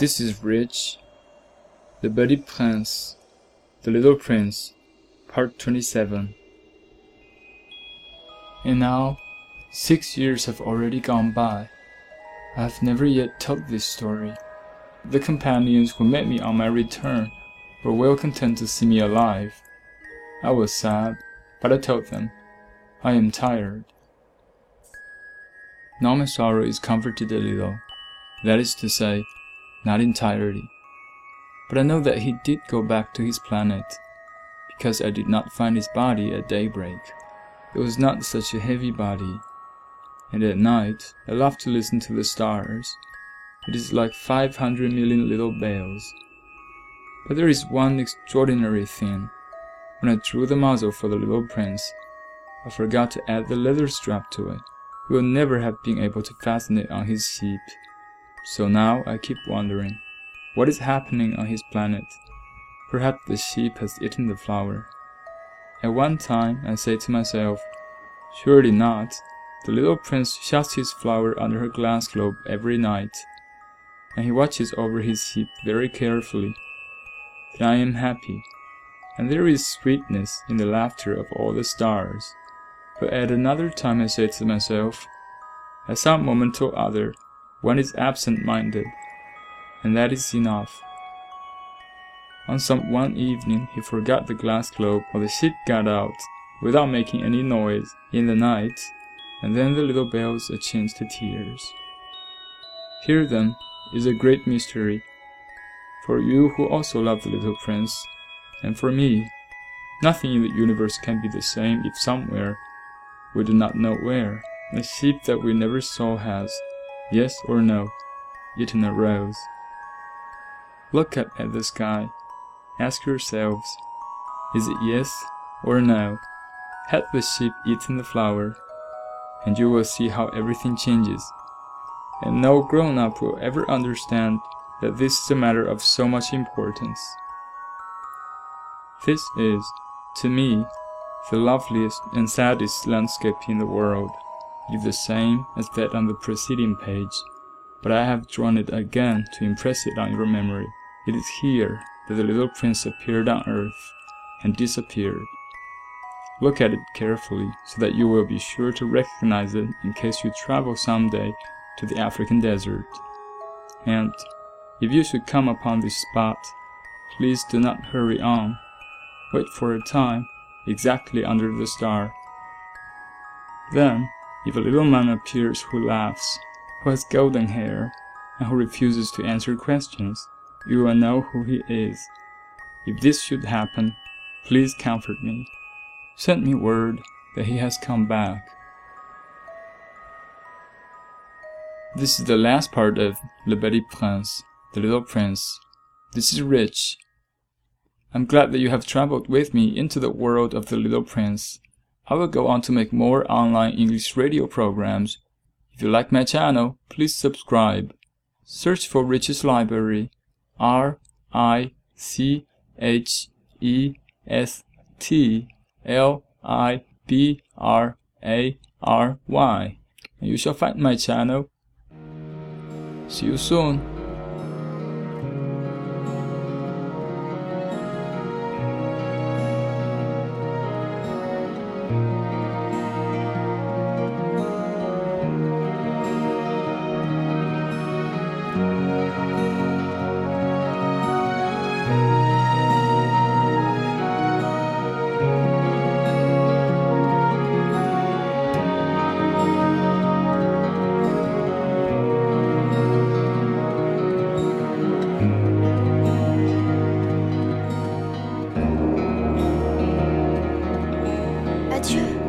This is Rich, The Petit Prince, The Little Prince, Part 27. And now, six years have already gone by. I have never yet told this story. The companions who met me on my return were well content to see me alive. I was sad, but I told them, I am tired. Now my sorrow is comforted a little, that is to say, not entirely. But I know that he did go back to his planet, because I did not find his body at daybreak. It was not such a heavy body, and at night I love to listen to the stars. It is like 500 million little bells. But there is one extraordinary thing. When I drew the muzzle for the little prince, I forgot to add the leather strap to it. He would never have been able to fasten it on his sheep. So now I keep wondering, what is happening on his planet? Perhaps the sheep has eaten the flower. At one time I say to myself, surely not. The little prince shuts his flower under her glass globe every night, and he watches over his sheep very carefully. Then I am happy, and there is sweetness in the laughter of all the stars. But at another time I say to myself, at some moment or other, one is absent-minded, and that is enough. On some one evening he forgot the glass globe while the sheep got out, without making any noise, in the night, and then the little bells are changed to tears. Here then is a great mystery, for you who also love the little prince, and for me. Nothing in the universe can be the same if somewhere, we do not know where, a sheep that we never saw has, yes or no, eaten a rose. Look up at the sky. Ask yourselves, is it yes or no? Had the sheep eaten the flower? And you will see how everything changes. And no grown up will ever understand that this is a matter of so much importance. This is, to me, the loveliest and saddest landscape in the world, if the same as that on the preceding page, but I have drawn it again to impress it on your memory. It is here that the little prince appeared on earth and disappeared. Look at it carefully so that you will be sure to recognize it in case you travel someday to the African desert. And if you should come upon this spot, please do not hurry on. Wait for a time exactly under the star. Then, if a little man appears who laughs, who has golden hair, and who refuses to answer questions, you will know who he is. If this should happen, please comfort me. Send me word that he has come back. This is the last part of Le Petit Prince, The Little Prince. This is Rich. I'm glad that you have traveled with me into the world of The Little Prince. I will go on to make more online English radio programs. If you like my channel, please subscribe. Search for Richest Library. R I C H E S T L I B R A R Y. And you shall find my channel. See you soon. Dieu.